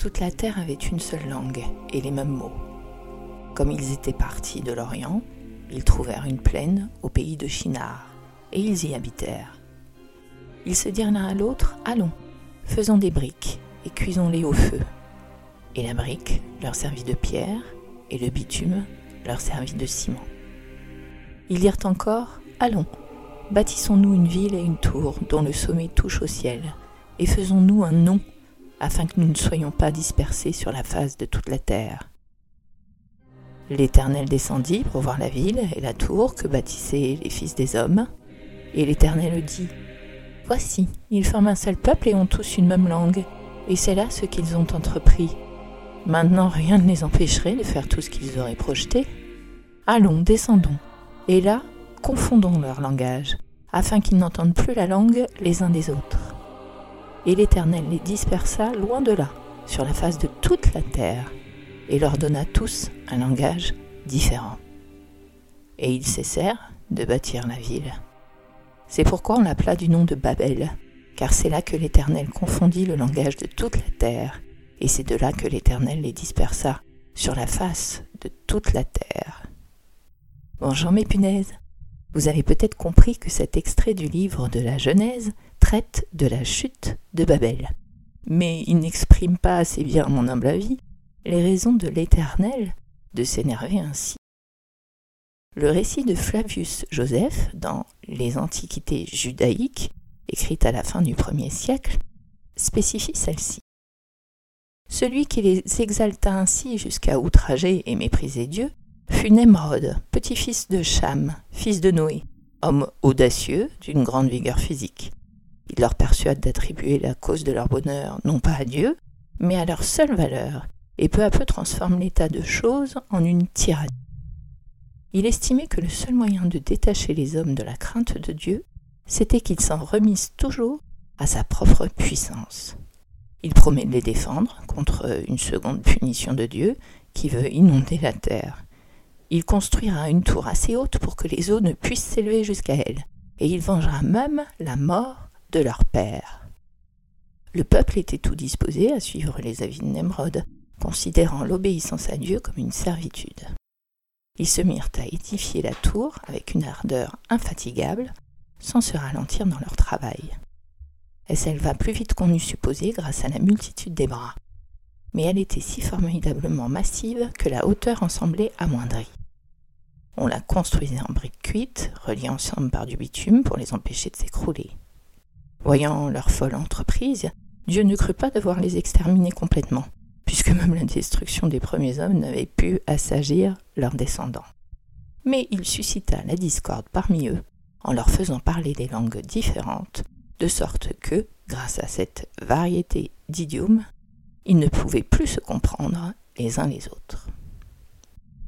toute la terre avait une seule langue et les mêmes mots. Comme ils étaient partis de l'Orient, ils trouvèrent une plaine au pays de Shinar, et ils y habitèrent. Ils se dirent l'un à l'autre, Allons, faisons des briques, et cuisons-les au feu. Et la brique leur servit de pierre, et le bitume leur servit de ciment. Ils dirent encore, Allons, bâtissons-nous une ville et une tour dont le sommet touche au ciel, et faisons-nous un nom, afin que nous ne soyons pas dispersés sur la face de toute la terre. L'Éternel descendit pour voir la ville et la tour que bâtissaient les fils des hommes, et l'Éternel dit, Voici, ils forment un seul peuple et ont tous une même langue, et c'est là ce qu'ils ont entrepris. Maintenant rien ne les empêcherait de faire tout ce qu'ils auraient projeté. Allons, descendons, et là, confondons leur langage, afin qu'ils n'entendent plus la langue les uns des autres. Et l'Éternel les dispersa loin de là, sur la face de toute la terre, et leur donna tous un langage différent. Et ils cessèrent de bâtir la ville. C'est pourquoi on l'appela du nom de Babel, car c'est là que l'Éternel confondit le langage de toute la terre, et c'est de là que l'Éternel les dispersa sur la face de toute la terre. Bonjour mes punaises. Vous avez peut-être compris que cet extrait du livre de la Genèse traite de la chute de Babel. Mais il n'exprime pas assez bien, à mon humble avis, les raisons de l'Éternel de s'énerver ainsi. Le récit de Flavius Joseph dans Les Antiquités judaïques, écrite à la fin du premier siècle, spécifie celle-ci. Celui qui les exalta ainsi jusqu'à outrager et mépriser Dieu fut Nemrod, petit-fils de Cham, fils de Noé, homme audacieux d'une grande vigueur physique. Il leur persuade d'attribuer la cause de leur bonheur non pas à Dieu, mais à leur seule valeur, et peu à peu transforme l'état de choses en une tyrannie. Il estimait que le seul moyen de détacher les hommes de la crainte de Dieu, c'était qu'ils s'en remissent toujours à sa propre puissance. Il promet de les défendre contre une seconde punition de Dieu qui veut inonder la terre. Il construira une tour assez haute pour que les eaux ne puissent s'élever jusqu'à elle, et il vengera même la mort de leur père. Le peuple était tout disposé à suivre les avis de Nemrod, considérant l'obéissance à Dieu comme une servitude. Ils se mirent à édifier la tour avec une ardeur infatigable, sans se ralentir dans leur travail. Elle s'éleva plus vite qu'on eût supposé grâce à la multitude des bras. Mais elle était si formidablement massive que la hauteur en semblait amoindrie. On la construisait en briques cuites, reliées ensemble par du bitume pour les empêcher de s'écrouler. Voyant leur folle entreprise, Dieu ne crut pas devoir les exterminer complètement, puisque même la destruction des premiers hommes n'avait pu assagir leurs descendants. Mais il suscita la discorde parmi eux, en leur faisant parler des langues différentes, de sorte que, grâce à cette variété d'idiomes, ils ne pouvaient plus se comprendre les uns les autres.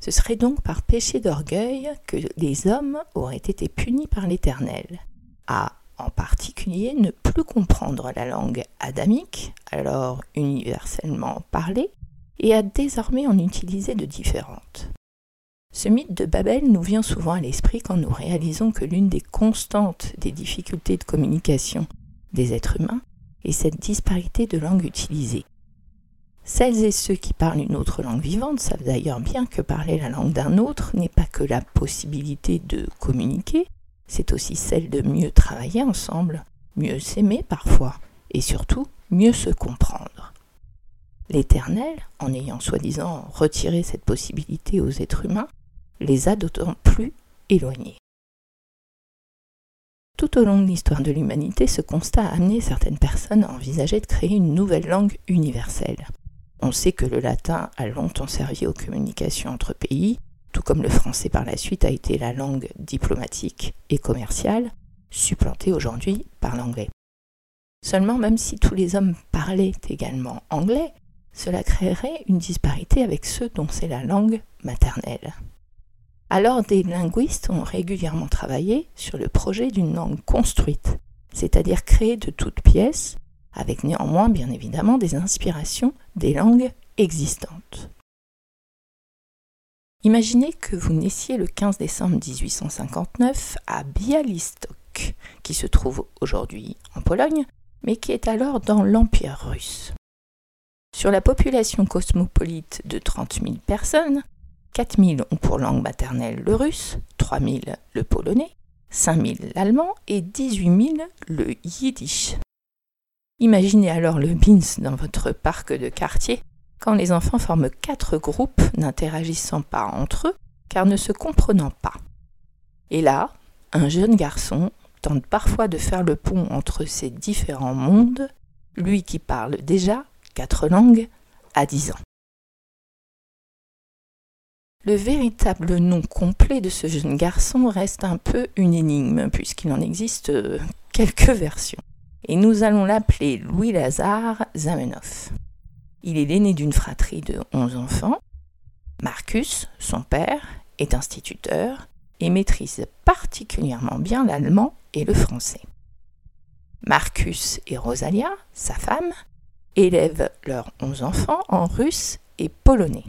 Ce serait donc par péché d'orgueil que les hommes auraient été punis par l'Éternel, à en particulier ne plus comprendre la langue adamique, alors universellement parlée, et à désormais en utiliser de différentes. Ce mythe de Babel nous vient souvent à l'esprit quand nous réalisons que l'une des constantes des difficultés de communication des êtres humains est cette disparité de langue utilisée. Celles et ceux qui parlent une autre langue vivante savent d'ailleurs bien que parler la langue d'un autre n'est pas que la possibilité de communiquer, c'est aussi celle de mieux travailler ensemble, mieux s'aimer parfois, et surtout mieux se comprendre. L'Éternel, en ayant soi-disant retiré cette possibilité aux êtres humains, les a d'autant plus éloignés. Tout au long de l'histoire de l'humanité, ce constat a amené certaines personnes à envisager de créer une nouvelle langue universelle. On sait que le latin a longtemps servi aux communications entre pays, tout comme le français par la suite a été la langue diplomatique et commerciale, supplantée aujourd'hui par l'anglais. Seulement, même si tous les hommes parlaient également anglais, cela créerait une disparité avec ceux dont c'est la langue maternelle. Alors des linguistes ont régulièrement travaillé sur le projet d'une langue construite, c'est-à-dire créée de toutes pièces, avec néanmoins bien évidemment des inspirations des langues existantes. Imaginez que vous naissiez le 15 décembre 1859 à Bialystok, qui se trouve aujourd'hui en Pologne, mais qui est alors dans l'Empire russe. Sur la population cosmopolite de 30 000 personnes, 4 000 ont pour langue maternelle le russe, 3 000 le polonais, 5 000 l'allemand et 18 000 le yiddish. Imaginez alors le BINS dans votre parc de quartier quand les enfants forment quatre groupes n'interagissant pas entre eux car ne se comprenant pas. Et là, un jeune garçon tente parfois de faire le pont entre ces différents mondes, lui qui parle déjà quatre langues à dix ans. Le véritable nom complet de ce jeune garçon reste un peu une énigme, puisqu'il en existe euh, quelques versions. Et nous allons l'appeler Louis-Lazare Zamenhof. Il est l'aîné d'une fratrie de onze enfants. Marcus, son père, est instituteur et maîtrise particulièrement bien l'allemand et le français. Marcus et Rosalia, sa femme, élèvent leurs onze enfants en russe et polonais.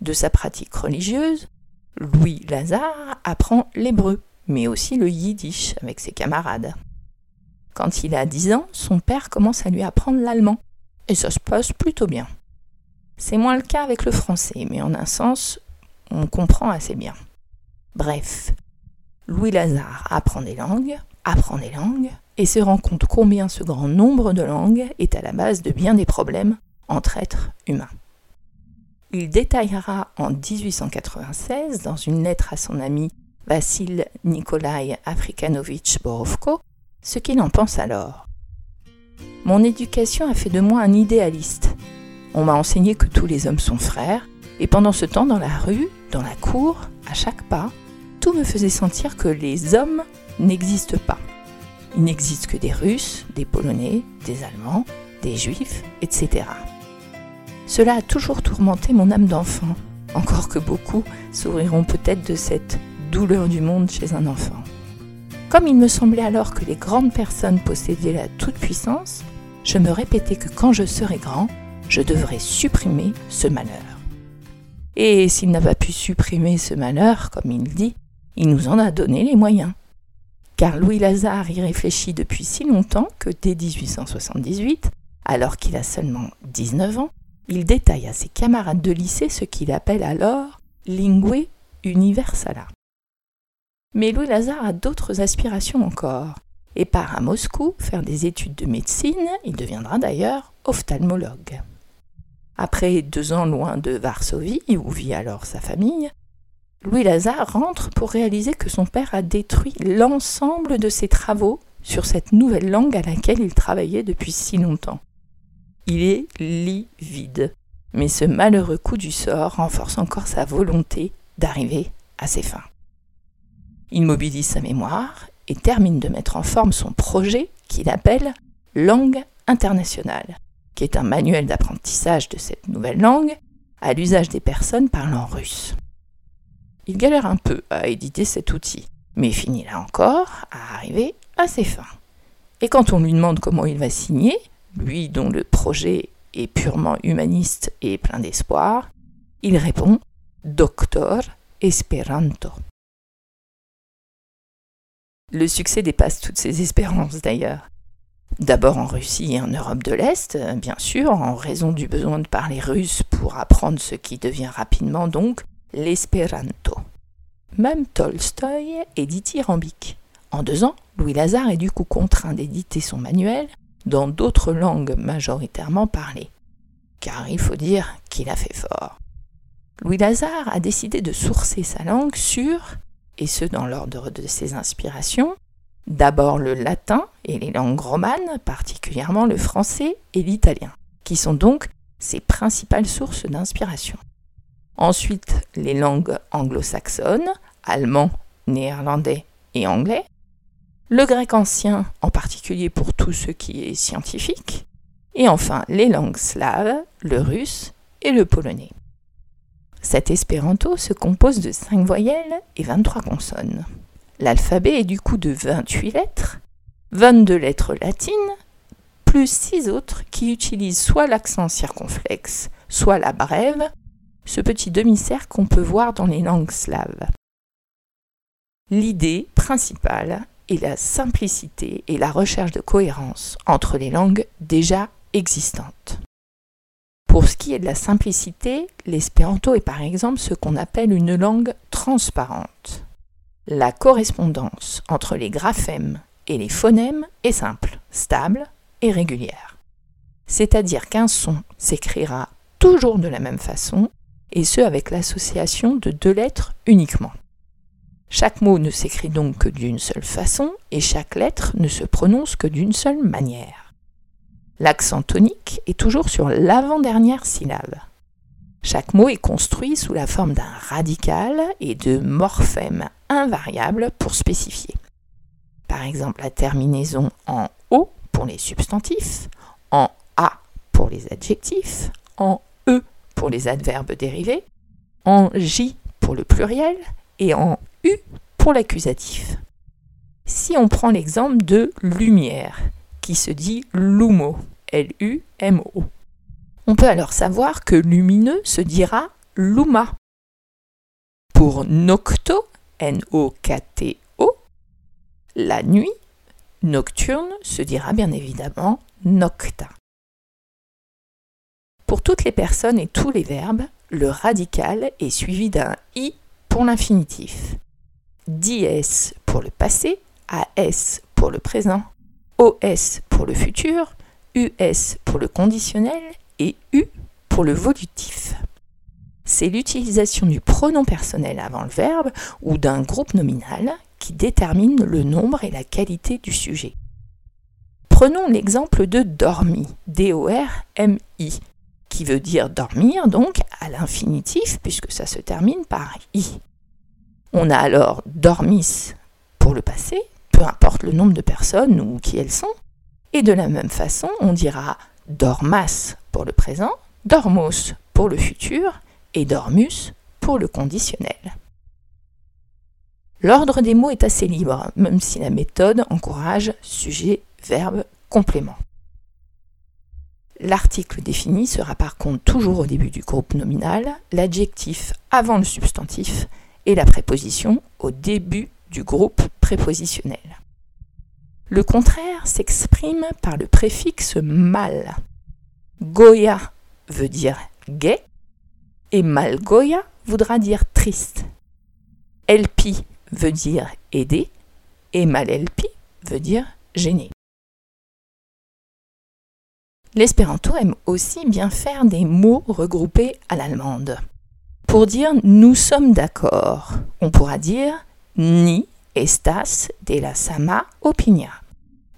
De sa pratique religieuse, Louis Lazare apprend l'hébreu, mais aussi le yiddish avec ses camarades. Quand il a dix ans, son père commence à lui apprendre l'allemand, et ça se passe plutôt bien. C'est moins le cas avec le français, mais en un sens, on comprend assez bien. Bref, Louis Lazare apprend des langues, apprend des langues, et se rend compte combien ce grand nombre de langues est à la base de bien des problèmes entre êtres humains. Il détaillera en 1896, dans une lettre à son ami Vassil Nikolai Afrikanovitch Borovko, ce qu'il en pense alors. Mon éducation a fait de moi un idéaliste. On m'a enseigné que tous les hommes sont frères, et pendant ce temps, dans la rue, dans la cour, à chaque pas, tout me faisait sentir que les hommes n'existent pas. Il n'existe que des Russes, des Polonais, des Allemands, des Juifs, etc. Cela a toujours tourmenté mon âme d'enfant, encore que beaucoup souriront peut-être de cette douleur du monde chez un enfant. Comme il me semblait alors que les grandes personnes possédaient la toute-puissance, je me répétais que quand je serais grand, je devrais supprimer ce malheur. Et s'il n'a pas pu supprimer ce malheur, comme il dit, il nous en a donné les moyens. Car Louis Lazare y réfléchit depuis si longtemps que dès 1878, alors qu'il a seulement 19 ans, il détaille à ses camarades de lycée ce qu'il appelle alors lingue universala. Mais Louis Lazare a d'autres aspirations encore et part à Moscou faire des études de médecine, il deviendra d'ailleurs ophtalmologue. Après deux ans loin de Varsovie, où vit alors sa famille, Louis Lazare rentre pour réaliser que son père a détruit l'ensemble de ses travaux sur cette nouvelle langue à laquelle il travaillait depuis si longtemps. Il est livide, mais ce malheureux coup du sort renforce encore sa volonté d'arriver à ses fins. Il mobilise sa mémoire et termine de mettre en forme son projet qu'il appelle Langue internationale qui est un manuel d'apprentissage de cette nouvelle langue à l'usage des personnes parlant russe. Il galère un peu à éditer cet outil, mais finit là encore à arriver à ses fins. Et quand on lui demande comment il va signer, lui dont le projet est purement humaniste et plein d'espoir, il répond Doctor Esperanto. Le succès dépasse toutes ses espérances d'ailleurs. D'abord en Russie et en Europe de l'Est, euh, bien sûr, en raison du besoin de parler russe pour apprendre ce qui devient rapidement donc l'espéranto. Même Tolstoï est dithyrambique. En deux ans, Louis Lazare est du coup contraint d'éditer son manuel dans d'autres langues majoritairement parlées. Car il faut dire qu'il a fait fort. Louis Lazare a décidé de sourcer sa langue sur, et ce dans l'ordre de ses inspirations, D'abord le latin et les langues romanes, particulièrement le français et l'italien, qui sont donc ses principales sources d'inspiration. Ensuite les langues anglo-saxonnes, allemand, néerlandais et anglais. Le grec ancien, en particulier pour tout ce qui est scientifique. Et enfin les langues slaves, le russe et le polonais. Cet espéranto se compose de 5 voyelles et 23 consonnes. L'alphabet est du coup de 28 lettres, 22 lettres latines, plus 6 autres qui utilisent soit l'accent circonflexe, soit la brève, ce petit demi-cercle qu'on peut voir dans les langues slaves. L'idée principale est la simplicité et la recherche de cohérence entre les langues déjà existantes. Pour ce qui est de la simplicité, l'espéranto est par exemple ce qu'on appelle une langue transparente. La correspondance entre les graphèmes et les phonèmes est simple, stable et régulière. C'est-à-dire qu'un son s'écrira toujours de la même façon, et ce avec l'association de deux lettres uniquement. Chaque mot ne s'écrit donc que d'une seule façon, et chaque lettre ne se prononce que d'une seule manière. L'accent tonique est toujours sur l'avant-dernière syllabe. Chaque mot est construit sous la forme d'un radical et de morphèmes invariables pour spécifier. Par exemple, la terminaison en O pour les substantifs, en A pour les adjectifs, en E pour les adverbes dérivés, en J pour le pluriel et en U pour l'accusatif. Si on prend l'exemple de lumière, qui se dit lumo, L-U-M-O, on peut alors savoir que lumineux se dira luma. Pour nocto, N-O-K-T-O, la nuit, nocturne se dira bien évidemment nocta. Pour toutes les personnes et tous les verbes, le radical est suivi d'un i pour l'infinitif, dies pour le passé, as pour le présent, os pour le futur, us pour le conditionnel et u pour le volutif. C'est l'utilisation du pronom personnel avant le verbe ou d'un groupe nominal qui détermine le nombre et la qualité du sujet. Prenons l'exemple de dormi, D-O-R-M-I, qui veut dire dormir donc à l'infinitif puisque ça se termine par i. On a alors dormis pour le passé, peu importe le nombre de personnes ou qui elles sont, et de la même façon on dira dormas pour le présent, dormos pour le futur et dormus pour le conditionnel. L'ordre des mots est assez libre, même si la méthode encourage sujet, verbe, complément. L'article défini sera par contre toujours au début du groupe nominal, l'adjectif avant le substantif et la préposition au début du groupe prépositionnel. Le contraire s'exprime par le préfixe mal. Goya veut dire gai et malgoya voudra dire triste. Elpi veut dire aider et malelpi veut dire gêner. L'espéranto aime aussi bien faire des mots regroupés à l'allemande. Pour dire nous sommes d'accord, on pourra dire ni estas de la sama opinia.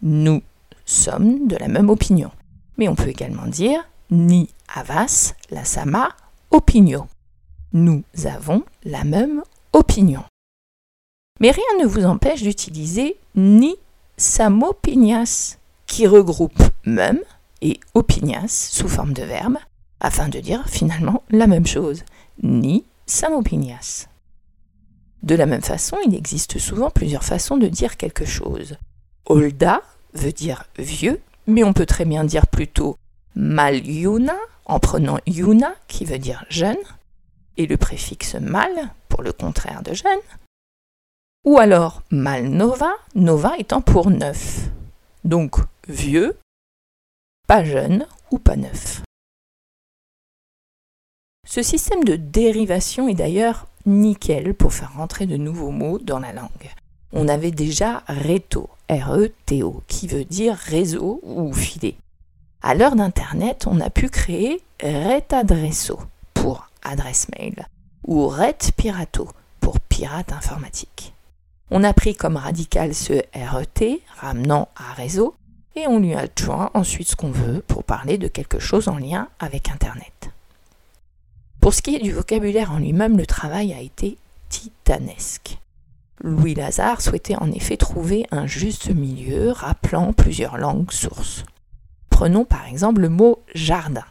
Nous sommes de la même opinion. Mais on peut également dire ni havas la sama opinio. Nous avons la même opinion. Mais rien ne vous empêche d'utiliser ni samopinias, qui regroupe même et opinias sous forme de verbe, afin de dire finalement la même chose, ni samopinias. De la même façon, il existe souvent plusieurs façons de dire quelque chose. Olda veut dire vieux, mais on peut très bien dire plutôt malyuna en prenant yuna qui veut dire jeune, et le préfixe mal pour le contraire de jeune, ou alors malnova, nova étant pour neuf. Donc vieux, pas jeune ou pas neuf. Ce système de dérivation est d'ailleurs nickel pour faire rentrer de nouveaux mots dans la langue. On avait déjà reto, R-E-T-O, qui veut dire réseau ou filet. À l'heure d'Internet, on a pu créer retadresso pour adresse mail ou retpirato pour pirate informatique. On a pris comme radical ce RET, ramenant à réseau, et on lui adjoint ensuite ce qu'on veut pour parler de quelque chose en lien avec Internet. Pour ce qui est du vocabulaire en lui-même, le travail a été titanesque. Louis Lazare souhaitait en effet trouver un juste milieu rappelant plusieurs langues sources. Prenons par exemple le mot jardin,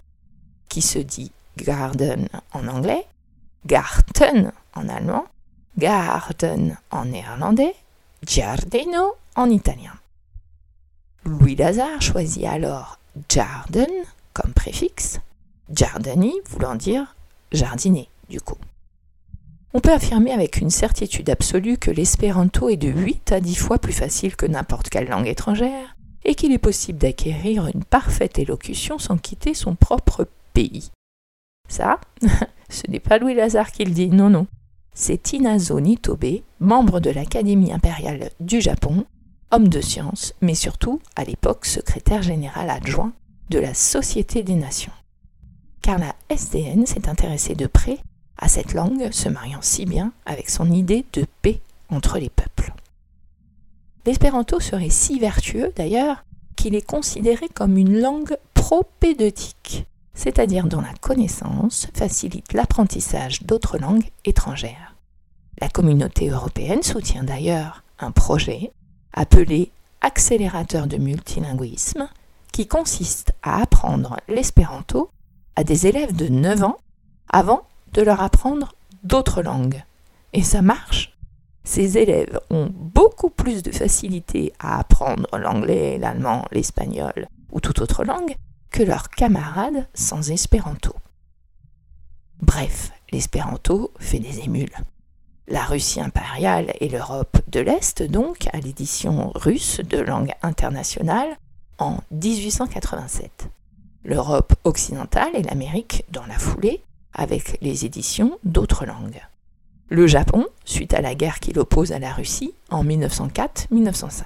qui se dit garden en anglais, garten en allemand, garden en néerlandais, giardino en italien. Louis Lazare choisit alors jarden comme préfixe, giardini voulant dire jardiner du coup. On peut affirmer avec une certitude absolue que l'espéranto est de 8 à 10 fois plus facile que n'importe quelle langue étrangère et qu'il est possible d'acquérir une parfaite élocution sans quitter son propre pays. Ça, ce n'est pas Louis Lazare qui le dit, non, non. C'est Tinazo Nitobe, membre de l'Académie impériale du Japon, homme de science, mais surtout, à l'époque, secrétaire général adjoint de la Société des Nations. Car la SDN s'est intéressée de près à cette langue, se mariant si bien avec son idée de paix entre les peuples. L'espéranto serait si vertueux, d'ailleurs, qu'il est considéré comme une langue propédeutique, c'est-à-dire dont la connaissance facilite l'apprentissage d'autres langues étrangères. La communauté européenne soutient d'ailleurs un projet appelé accélérateur de multilinguisme qui consiste à apprendre l'espéranto à des élèves de 9 ans avant de leur apprendre d'autres langues. Et ça marche. Ces élèves ont beaucoup plus de facilité à apprendre l'anglais, l'allemand, l'espagnol ou toute autre langue que leurs camarades sans espéranto. Bref, l'espéranto fait des émules. La Russie impériale et l'Europe de l'Est, donc, à l'édition russe de langue internationale en 1887. L'Europe occidentale et l'Amérique dans la foulée, avec les éditions d'autres langues. Le Japon, suite à la guerre qui l'oppose à la Russie en 1904-1905.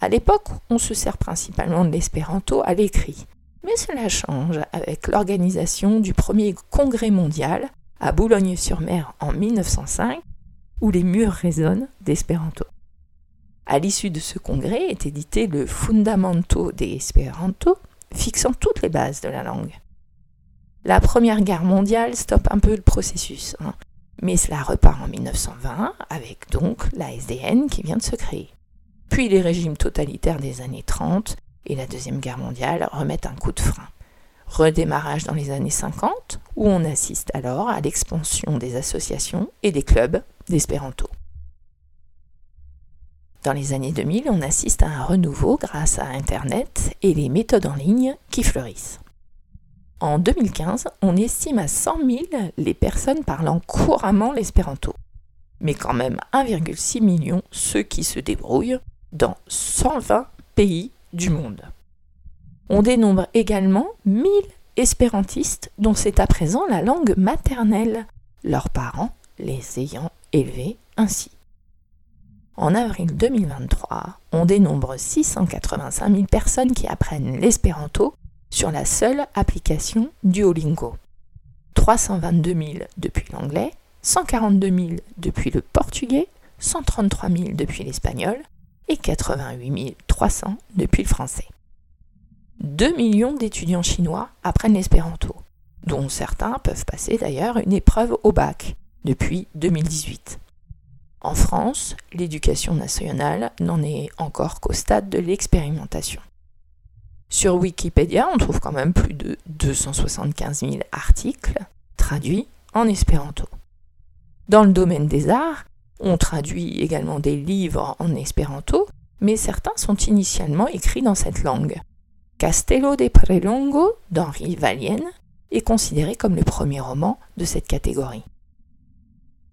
À l'époque, on se sert principalement de l'espéranto à l'écrit, mais cela change avec l'organisation du premier congrès mondial à Boulogne-sur-Mer en 1905, où les murs résonnent d'espéranto. À l'issue de ce congrès est édité le Fundamento de Esperanto, fixant toutes les bases de la langue. La Première Guerre mondiale stoppe un peu le processus, hein, mais cela repart en 1920 avec donc la SDN qui vient de se créer. Puis les régimes totalitaires des années 30 et la Deuxième Guerre mondiale remettent un coup de frein redémarrage dans les années 50, où on assiste alors à l'expansion des associations et des clubs d'espéranto. Dans les années 2000, on assiste à un renouveau grâce à Internet et les méthodes en ligne qui fleurissent. En 2015, on estime à 100 000 les personnes parlant couramment l'espéranto, mais quand même 1,6 million ceux qui se débrouillent dans 120 pays du monde. On dénombre également 1000 espérantistes dont c'est à présent la langue maternelle, leurs parents les ayant élevés ainsi. En avril 2023, on dénombre 685 000 personnes qui apprennent l'espéranto sur la seule application Duolingo. 322 000 depuis l'anglais, 142 000 depuis le portugais, 133 000 depuis l'espagnol et 88 300 depuis le français. 2 millions d'étudiants chinois apprennent l'espéranto, dont certains peuvent passer d'ailleurs une épreuve au bac depuis 2018. En France, l'éducation nationale n'en est encore qu'au stade de l'expérimentation. Sur Wikipédia, on trouve quand même plus de 275 000 articles traduits en espéranto. Dans le domaine des arts, on traduit également des livres en espéranto, mais certains sont initialement écrits dans cette langue. Castello de Prelongo d'Henri Valienne est considéré comme le premier roman de cette catégorie.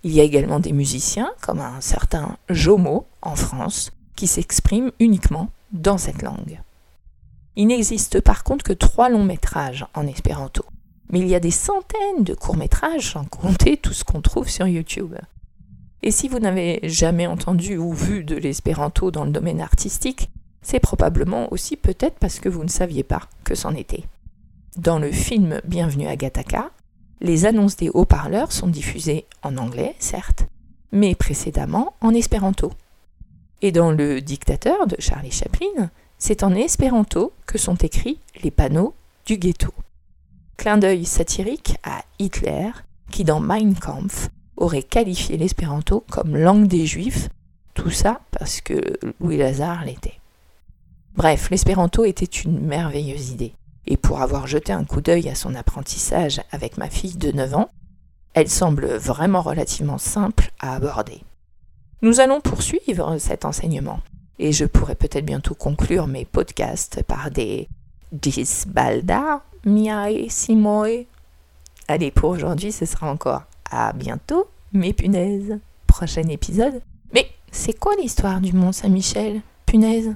Il y a également des musiciens, comme un certain Jomo en France, qui s'expriment uniquement dans cette langue. Il n'existe par contre que trois longs métrages en espéranto, mais il y a des centaines de courts métrages sans compter tout ce qu'on trouve sur YouTube. Et si vous n'avez jamais entendu ou vu de l'espéranto dans le domaine artistique, c'est probablement aussi peut-être parce que vous ne saviez pas que c'en était. Dans le film Bienvenue à Gataka, les annonces des haut-parleurs sont diffusées en anglais, certes, mais précédemment en espéranto. Et dans Le Dictateur de Charlie Chaplin, c'est en espéranto que sont écrits les panneaux du ghetto. Clin d'œil satirique à Hitler, qui dans Mein Kampf aurait qualifié l'espéranto comme langue des juifs, tout ça parce que Louis Lazare l'était. Bref, l'espéranto était une merveilleuse idée. Et pour avoir jeté un coup d'œil à son apprentissage avec ma fille de 9 ans, elle semble vraiment relativement simple à aborder. Nous allons poursuivre cet enseignement, et je pourrais peut-être bientôt conclure mes podcasts par des Dis balda, miae simoe. Allez, pour aujourd'hui, ce sera encore à bientôt, mes punaises. Prochain épisode. Mais c'est quoi l'histoire du Mont Saint-Michel, punaise?